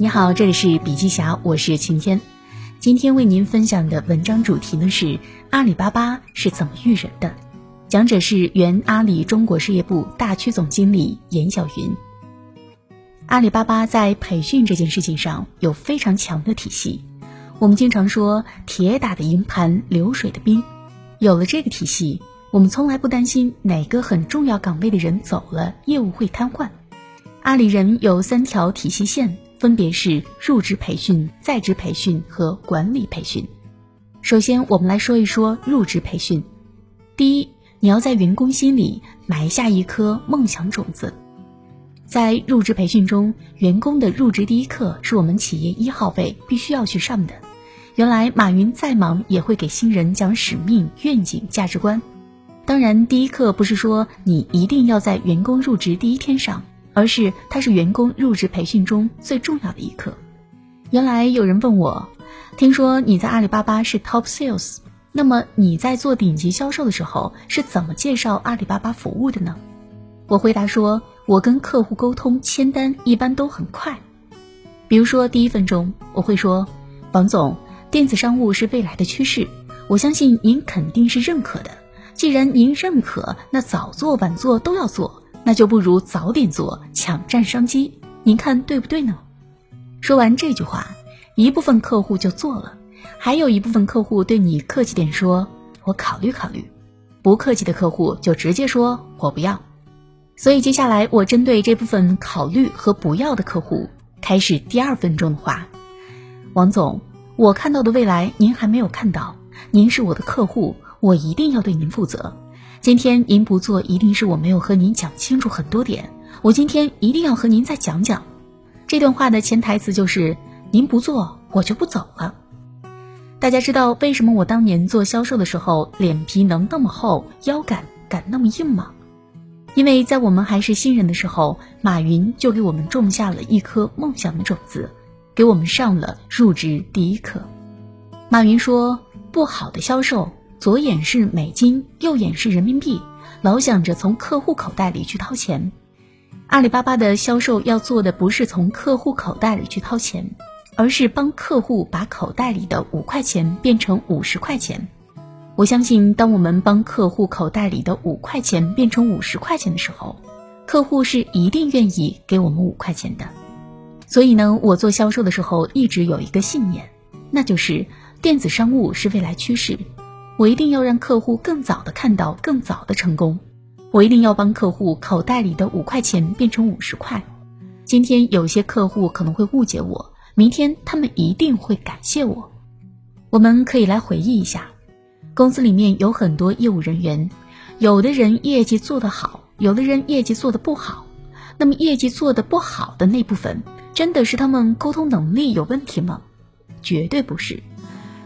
你好，这里是笔记侠，我是晴天。今天为您分享的文章主题呢是阿里巴巴是怎么育人的，讲者是原阿里中国事业部大区总经理严小云。阿里巴巴在培训这件事情上有非常强的体系，我们经常说铁打的营盘流水的兵，有了这个体系，我们从来不担心哪个很重要岗位的人走了，业务会瘫痪。阿里人有三条体系线。分别是入职培训、在职培训和管理培训。首先，我们来说一说入职培训。第一，你要在员工心里埋下一颗梦想种子。在入职培训中，员工的入职第一课是我们企业一号位必须要去上的。原来，马云再忙也会给新人讲使命、愿景、价值观。当然，第一课不是说你一定要在员工入职第一天上。而是它是员工入职培训中最重要的一课。原来有人问我，听说你在阿里巴巴是 Top Sales，那么你在做顶级销售的时候是怎么介绍阿里巴巴服务的呢？我回答说，我跟客户沟通签单一般都很快。比如说第一分钟，我会说，王总，电子商务是未来的趋势，我相信您肯定是认可的。既然您认可，那早做晚做都要做。那就不如早点做，抢占商机。您看对不对呢？说完这句话，一部分客户就做了，还有一部分客户对你客气点说：“我考虑考虑。”不客气的客户就直接说：“我不要。”所以接下来我针对这部分考虑和不要的客户，开始第二分钟的话：“王总，我看到的未来您还没有看到，您是我的客户，我一定要对您负责。”今天您不做，一定是我没有和您讲清楚很多点。我今天一定要和您再讲讲。这段话的潜台词就是：您不做，我就不走了。大家知道为什么我当年做销售的时候脸皮能那么厚，腰杆敢那么硬吗？因为在我们还是新人的时候，马云就给我们种下了一颗梦想的种子，给我们上了入职第一课。马云说：“不好的销售。”左眼是美金，右眼是人民币，老想着从客户口袋里去掏钱。阿里巴巴的销售要做的不是从客户口袋里去掏钱，而是帮客户把口袋里的五块钱变成五十块钱。我相信，当我们帮客户口袋里的五块钱变成五十块钱的时候，客户是一定愿意给我们五块钱的。所以呢，我做销售的时候一直有一个信念，那就是电子商务是未来趋势。我一定要让客户更早的看到更早的成功，我一定要帮客户口袋里的五块钱变成五十块。今天有些客户可能会误解我，明天他们一定会感谢我。我们可以来回忆一下，公司里面有很多业务人员，有的人业绩做得好，有的人业绩做得不好。那么业绩做得不好的那部分，真的是他们沟通能力有问题吗？绝对不是。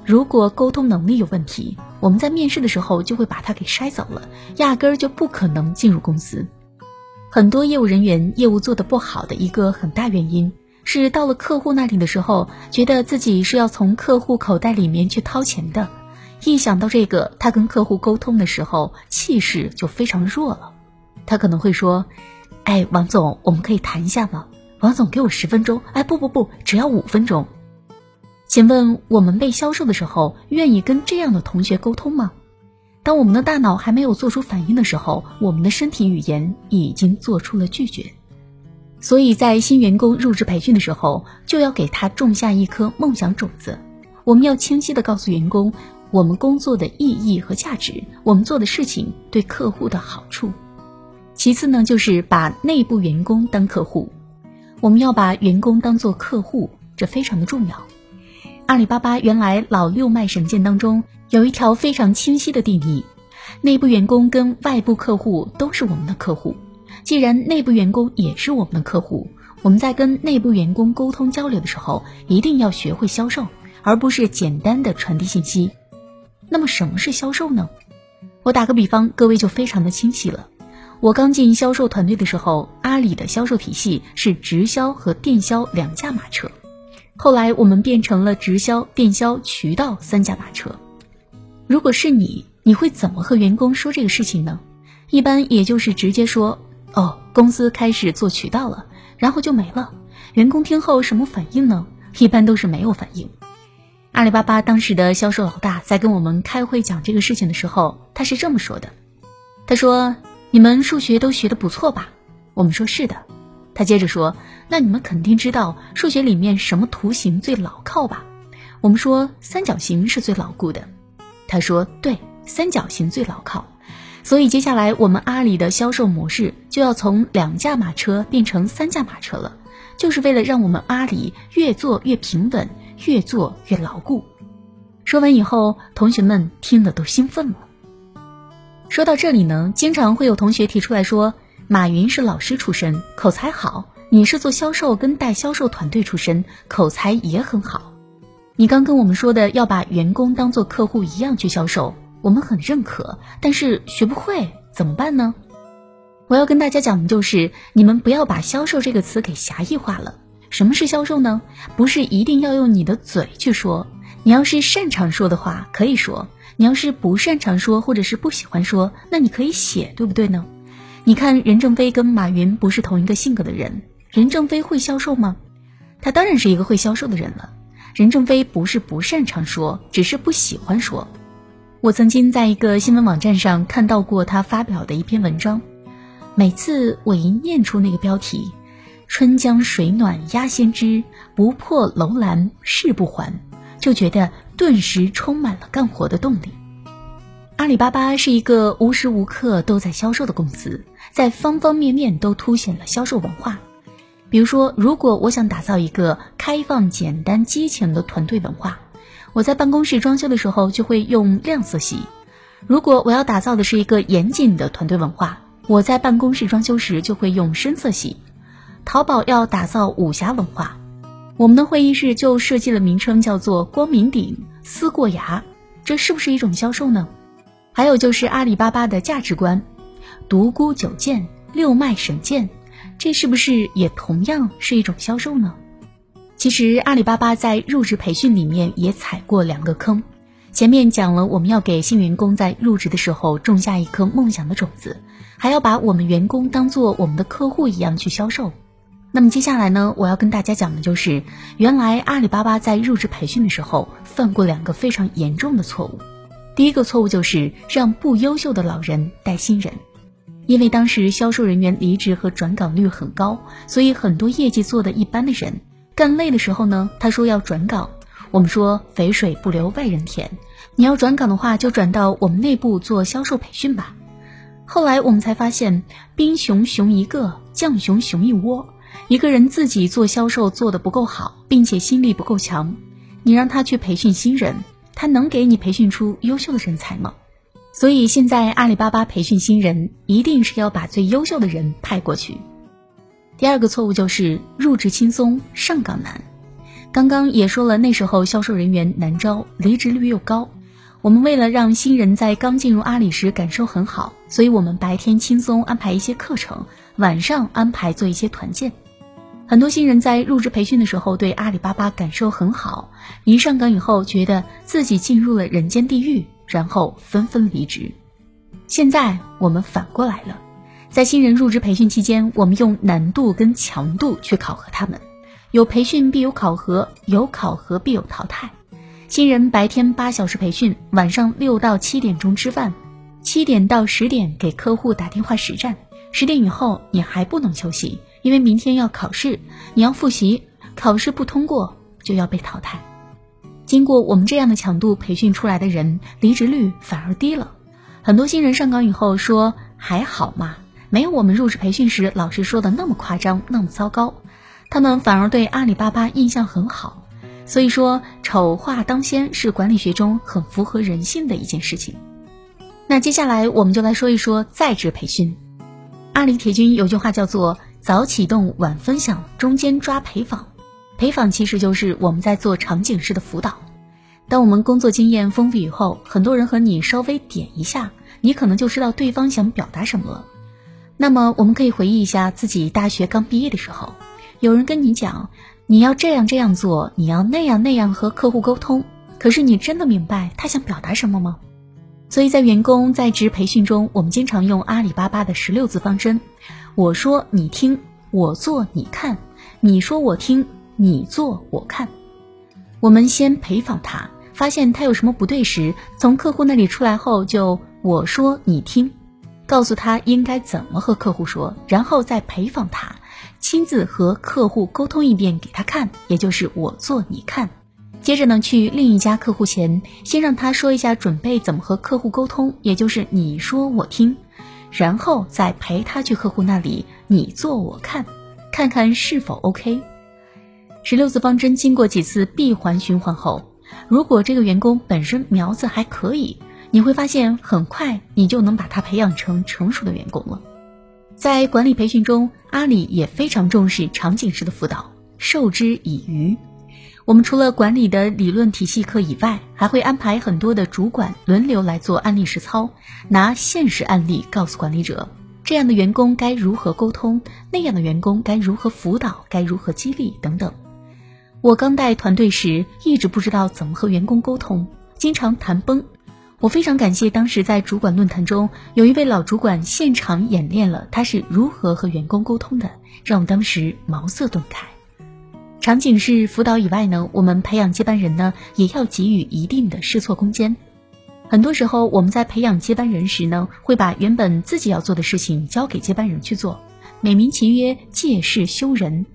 如果沟通能力有问题，我们在面试的时候就会把他给筛走了，压根儿就不可能进入公司。很多业务人员业务做得不好的一个很大原因是到了客户那里的时候，觉得自己是要从客户口袋里面去掏钱的。一想到这个，他跟客户沟通的时候气势就非常弱了。他可能会说：“哎，王总，我们可以谈一下吗？王总，给我十分钟。哎，不不不，只要五分钟。”请问我们被销售的时候，愿意跟这样的同学沟通吗？当我们的大脑还没有做出反应的时候，我们的身体语言已经做出了拒绝。所以在新员工入职培训的时候，就要给他种下一颗梦想种子。我们要清晰的告诉员工，我们工作的意义和价值，我们做的事情对客户的好处。其次呢，就是把内部员工当客户，我们要把员工当做客户，这非常的重要。阿里巴巴原来老六脉神剑当中有一条非常清晰的定义：内部员工跟外部客户都是我们的客户。既然内部员工也是我们的客户，我们在跟内部员工沟通交流的时候，一定要学会销售，而不是简单的传递信息。那么什么是销售呢？我打个比方，各位就非常的清晰了。我刚进销售团队的时候，阿里的销售体系是直销和电销两驾马车。后来我们变成了直销、电销、渠道三驾马车。如果是你，你会怎么和员工说这个事情呢？一般也就是直接说：“哦，公司开始做渠道了，然后就没了。员工听后什么反应呢？一般都是没有反应。阿里巴巴当时的销售老大在跟我们开会讲这个事情的时候，他是这么说的：“他说你们数学都学得不错吧？”我们说是的。他接着说：“那你们肯定知道数学里面什么图形最牢靠吧？”我们说三角形是最牢固的。他说：“对，三角形最牢靠。”所以接下来我们阿里的销售模式就要从两驾马车变成三驾马车了，就是为了让我们阿里越做越平稳，越做越牢固。说完以后，同学们听得都兴奋了。说到这里呢，经常会有同学提出来说。马云是老师出身，口才好。你是做销售跟带销售团队出身，口才也很好。你刚跟我们说的要把员工当做客户一样去销售，我们很认可。但是学不会怎么办呢？我要跟大家讲的就是，你们不要把销售这个词给狭义化了。什么是销售呢？不是一定要用你的嘴去说。你要是擅长说的话，可以说；你要是不擅长说，或者是不喜欢说，那你可以写，对不对呢？你看，任正非跟马云不是同一个性格的人。任正非会销售吗？他当然是一个会销售的人了。任正非不是不擅长说，只是不喜欢说。我曾经在一个新闻网站上看到过他发表的一篇文章，每次我一念出那个标题“春江水暖鸭先知，不破楼兰誓不还”，就觉得顿时充满了干活的动力。阿里巴巴是一个无时无刻都在销售的公司，在方方面面都凸显了销售文化。比如说，如果我想打造一个开放、简单、激情的团队文化，我在办公室装修的时候就会用亮色系；如果我要打造的是一个严谨的团队文化，我在办公室装修时就会用深色系。淘宝要打造武侠文化，我们的会议室就设计了名称叫做“光明顶思过崖”，这是不是一种销售呢？还有就是阿里巴巴的价值观，独孤九剑、六脉神剑，这是不是也同样是一种销售呢？其实阿里巴巴在入职培训里面也踩过两个坑。前面讲了，我们要给新员工在入职的时候种下一颗梦想的种子，还要把我们员工当做我们的客户一样去销售。那么接下来呢，我要跟大家讲的就是，原来阿里巴巴在入职培训的时候犯过两个非常严重的错误。第一个错误就是让不优秀的老人带新人，因为当时销售人员离职和转岗率很高，所以很多业绩做的一般的人干累的时候呢，他说要转岗。我们说肥水不流外人田，你要转岗的话就转到我们内部做销售培训吧。后来我们才发现，兵熊熊一个，将熊熊一窝。一个人自己做销售做的不够好，并且心力不够强，你让他去培训新人。他能给你培训出优秀的人才吗？所以现在阿里巴巴培训新人，一定是要把最优秀的人派过去。第二个错误就是入职轻松，上岗难。刚刚也说了，那时候销售人员难招，离职率又高。我们为了让新人在刚进入阿里时感受很好，所以我们白天轻松安排一些课程，晚上安排做一些团建。很多新人在入职培训的时候对阿里巴巴感受很好，一上岗以后觉得自己进入了人间地狱，然后纷纷离职。现在我们反过来了，在新人入职培训期间，我们用难度跟强度去考核他们，有培训必有考核，有考核必有淘汰。新人白天八小时培训，晚上六到七点钟吃饭，七点到十点给客户打电话实战，十点以后你还不能休息。因为明天要考试，你要复习，考试不通过就要被淘汰。经过我们这样的强度培训出来的人，离职率反而低了。很多新人上岗以后说还好嘛，没有我们入职培训时老师说的那么夸张，那么糟糕。他们反而对阿里巴巴印象很好。所以说，丑话当先是管理学中很符合人性的一件事情。那接下来我们就来说一说在职培训。阿里铁军有句话叫做。早启动，晚分享，中间抓陪访。陪访其实就是我们在做场景式的辅导。当我们工作经验丰富以后，很多人和你稍微点一下，你可能就知道对方想表达什么了。那么我们可以回忆一下自己大学刚毕业的时候，有人跟你讲你要这样这样做，你要那样那样和客户沟通，可是你真的明白他想表达什么吗？所以在员工在职培训中，我们经常用阿里巴巴的十六字方针。我说你听，我做你看，你说我听，你做我看。我们先陪访他，发现他有什么不对时，从客户那里出来后就我说你听，告诉他应该怎么和客户说，然后再陪访他，亲自和客户沟通一遍给他看，也就是我做你看。接着呢，去另一家客户前，先让他说一下准备怎么和客户沟通，也就是你说我听，然后再陪他去客户那里，你做我看，看看是否 OK。十六字方针经过几次闭环循环后，如果这个员工本身苗子还可以，你会发现很快你就能把他培养成成熟的员工了。在管理培训中，阿里也非常重视场景式的辅导，授之以渔。我们除了管理的理论体系课以外，还会安排很多的主管轮流来做案例实操，拿现实案例告诉管理者，这样的员工该如何沟通，那样的员工该如何辅导，该如何激励等等。我刚带团队时，一直不知道怎么和员工沟通，经常谈崩。我非常感谢当时在主管论坛中，有一位老主管现场演练了他是如何和员工沟通的，让我当时茅塞顿开。场景是辅导以外呢，我们培养接班人呢，也要给予一定的试错空间。很多时候，我们在培养接班人时呢，会把原本自己要做的事情交给接班人去做，美名其曰借势修人。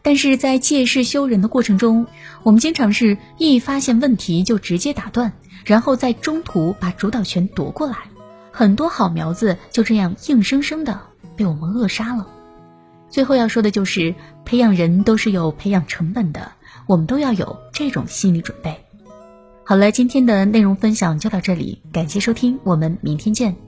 但是在借势修人的过程中，我们经常是一发现问题就直接打断，然后在中途把主导权夺过来，很多好苗子就这样硬生生的被我们扼杀了。最后要说的就是，培养人都是有培养成本的，我们都要有这种心理准备。好了，今天的内容分享就到这里，感谢收听，我们明天见。